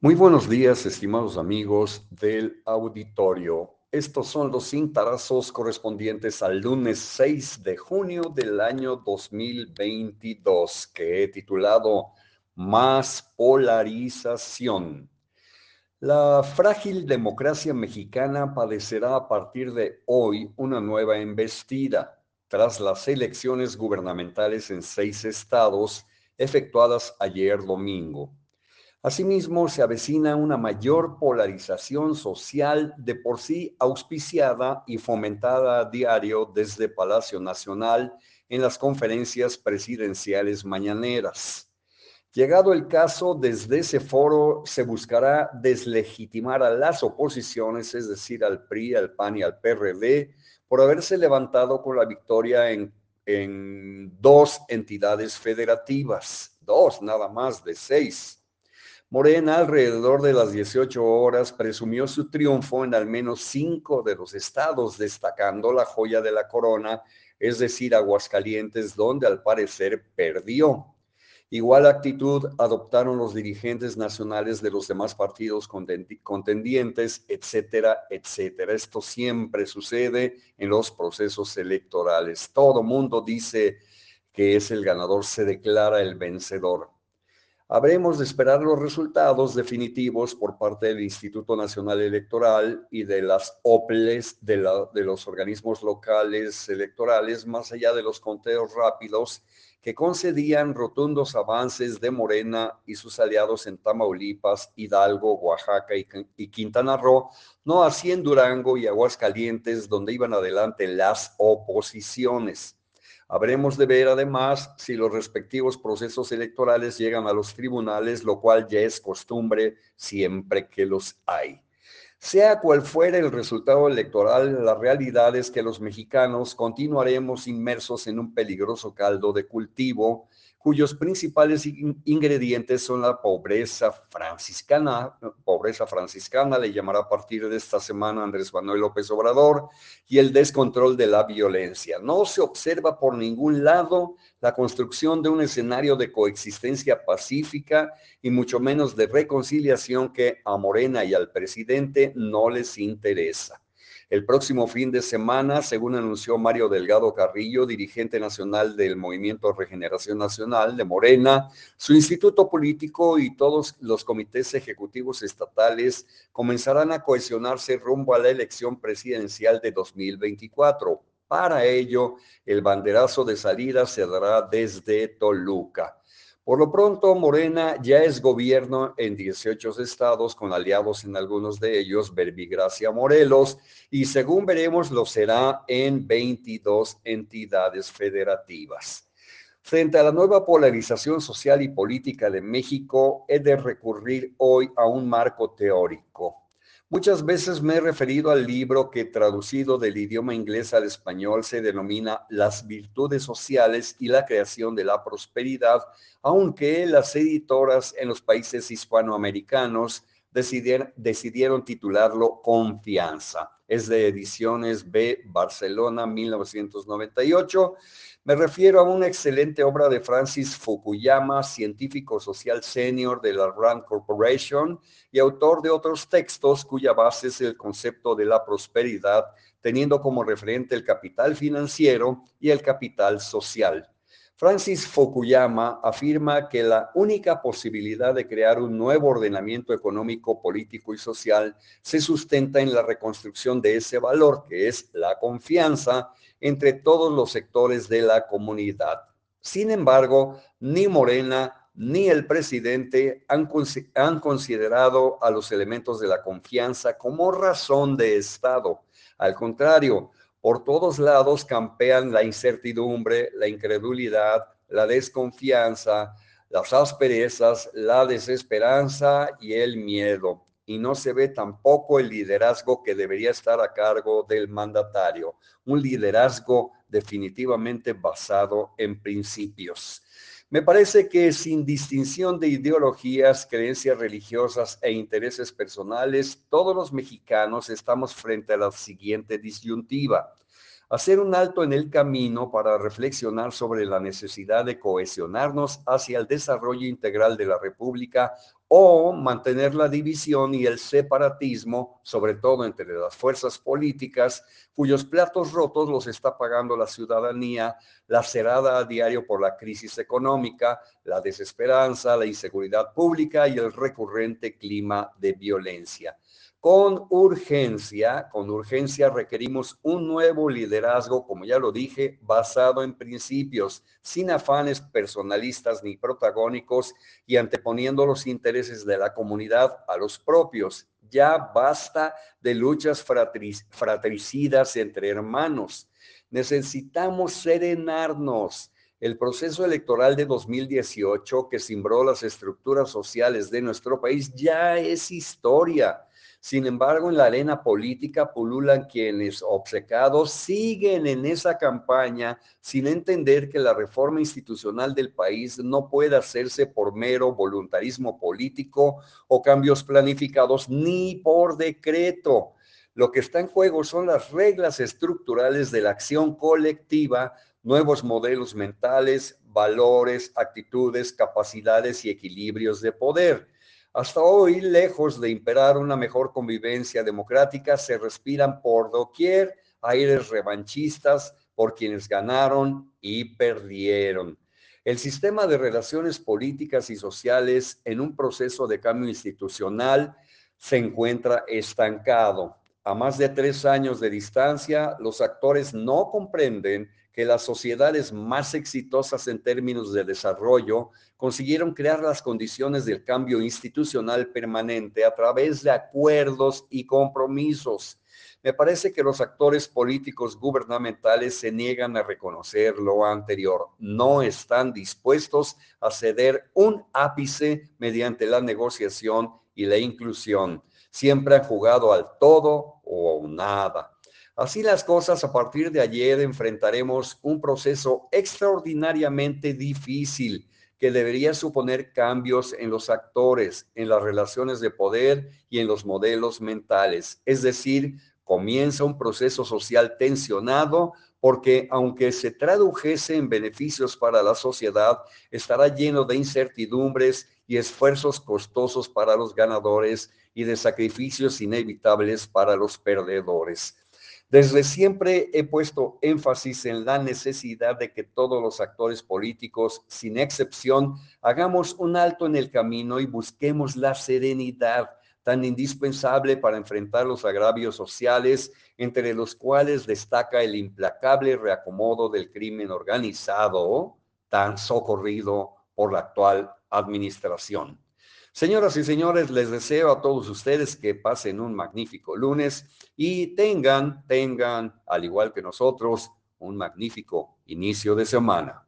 Muy buenos días, estimados amigos del auditorio. Estos son los cintarazos correspondientes al lunes 6 de junio del año 2022, que he titulado Más polarización. La frágil democracia mexicana padecerá a partir de hoy una nueva embestida tras las elecciones gubernamentales en seis estados efectuadas ayer domingo. Asimismo, se avecina una mayor polarización social de por sí auspiciada y fomentada a diario desde Palacio Nacional en las conferencias presidenciales mañaneras. Llegado el caso, desde ese foro se buscará deslegitimar a las oposiciones, es decir, al PRI, al PAN y al PRD, por haberse levantado con la victoria en, en dos entidades federativas, dos nada más de seis Morena, alrededor de las 18 horas, presumió su triunfo en al menos cinco de los estados, destacando la joya de la corona, es decir, Aguascalientes, donde al parecer perdió. Igual actitud adoptaron los dirigentes nacionales de los demás partidos contendientes, etcétera, etcétera. Esto siempre sucede en los procesos electorales. Todo mundo dice que es el ganador, se declara el vencedor. Habremos de esperar los resultados definitivos por parte del Instituto Nacional Electoral y de las OPLES de, los organismos locales electorales, más allá de los conteos rápidos que concedían rotundos avances de Morena y sus aliados en Tamaulipas, Hidalgo, Oaxaca y, y Quintana Roo, no así en Durango y Aguascalientes, donde iban adelante las oposiciones. Habremos de ver además si los respectivos procesos electorales llegan a los tribunales, lo cual ya es costumbre siempre que los hay. Sea cual fuera el resultado electoral, la realidad es que los mexicanos continuaremos inmersos en un peligroso caldo de cultivo cuyos principales ingredientes son la pobreza franciscana, pobreza franciscana le llamará a partir de esta semana Andrés Manuel López Obrador, y el descontrol de la violencia. No se observa por ningún lado la construcción de un escenario de coexistencia pacífica y mucho menos de reconciliación que a Morena y al presidente no les interesa. El próximo fin de semana, según anunció Mario Delgado Carrillo, dirigente nacional del Movimiento Regeneración Nacional de Morena, su instituto político y todos los comités ejecutivos estatales comenzarán a cohesionarse rumbo a la elección presidencial de 2024. Para ello, el banderazo de salida se dará desde Toluca. Por lo pronto, Morena ya es gobierno en 18 estados, con aliados en algunos de ellos, Verbigracia Morelos, y según veremos, lo será en 22 entidades federativas. Frente a la nueva polarización social y política de México, he de recurrir hoy a un marco teórico. Muchas veces me he referido al libro que traducido del idioma inglés al español se denomina Las virtudes sociales y la creación de la prosperidad, aunque las editoras en los países hispanoamericanos decidieron, titularlo Confianza. Es de Ediciones B, Barcelona, 1998 me refiero a una excelente obra de Francis Fukuyama, científico social senior de la Rand Corporation y autor de otros textos cuya base es el concepto de la prosperidad, teniendo como referente el capital financiero y el capital social. Francis Fukuyama afirma que la única posibilidad de crear un nuevo ordenamiento económico, político y social se sustenta en la reconstrucción de ese valor, que es la confianza entre todos los sectores de la comunidad. Sin embargo, ni Morena ni el presidente han, considerado a los elementos de la confianza como razón de Estado. Al contrario, por todos lados campean la incertidumbre, la incredulidad, la desconfianza, las asperezas, la desesperanza y el miedo y no se ve tampoco el liderazgo que debería estar a cargo del mandatario, un liderazgo definitivamente basado en principios. Me parece que sin distinción de ideologías, creencias religiosas e intereses personales, todos los mexicanos estamos frente a la siguiente disyuntiva. Hacer un alto en el camino para reflexionar sobre la necesidad de cohesionarnos hacia el desarrollo integral de la República o mantener la división y el separatismo, sobre todo entre las fuerzas políticas, cuyos platos rotos los está pagando la ciudadanía, lacerada a diario por la crisis económica, la desesperanza, la inseguridad pública y el recurrente clima de violencia. Con urgencia, con urgencia requerimos un nuevo liderazgo, como ya lo dije, basado en principios, sin afanes personalistas ni protagónicos y anteponiendo los intereses de la comunidad a los propios. Ya basta de luchas fratricidas entre hermanos. Necesitamos serenarnos. El proceso electoral de 2018 que cimbró las estructuras sociales de nuestro país ya es historia sin embargo, en la arena política pululan quienes obcecados siguen en esa campaña sin entender que la reforma institucional del país no puede hacerse por mero voluntarismo político o cambios planificados ni por decreto. Lo que está en juego son las reglas estructurales de la acción colectiva, nuevos modelos mentales, valores, actitudes, capacidades y equilibrios de poder. Hasta hoy, lejos de imperar una mejor convivencia democrática, se respiran por doquier aires revanchistas por quienes ganaron y perdieron. El sistema de relaciones políticas y sociales en un proceso de cambio institucional se encuentra estancado. A más de tres años de distancia, los actores no comprenden que las sociedades más exitosas en términos de desarrollo consiguieron crear las condiciones del cambio institucional permanente a través de acuerdos y compromisos. Me parece que los actores políticos gubernamentales se niegan a reconocer lo anterior. No están dispuestos a ceder un ápice mediante la negociación y la inclusión. Siempre han jugado al todo o nada. Así las cosas, a partir de ayer enfrentaremos un proceso extraordinariamente difícil que debería suponer cambios en los actores, en las relaciones de poder y en los modelos mentales. Es decir, comienza un proceso social tensionado porque aunque se tradujese en beneficios para la sociedad, estará lleno de incertidumbres y esfuerzos costosos para los ganadores y de sacrificios inevitables para los perdedores. Desde siempre he puesto énfasis en la necesidad de que todos los actores políticos, sin excepción, hagamos un alto en el camino y busquemos la serenidad tan indispensable para enfrentar los agravios sociales, entre los cuales destaca el implacable reacomodo del crimen organizado, tan socorrido por la actual administración. Señoras y señores, les deseo a todos ustedes que pasen un magnífico lunes y tengan, tengan, al igual que nosotros, un magnífico inicio de semana.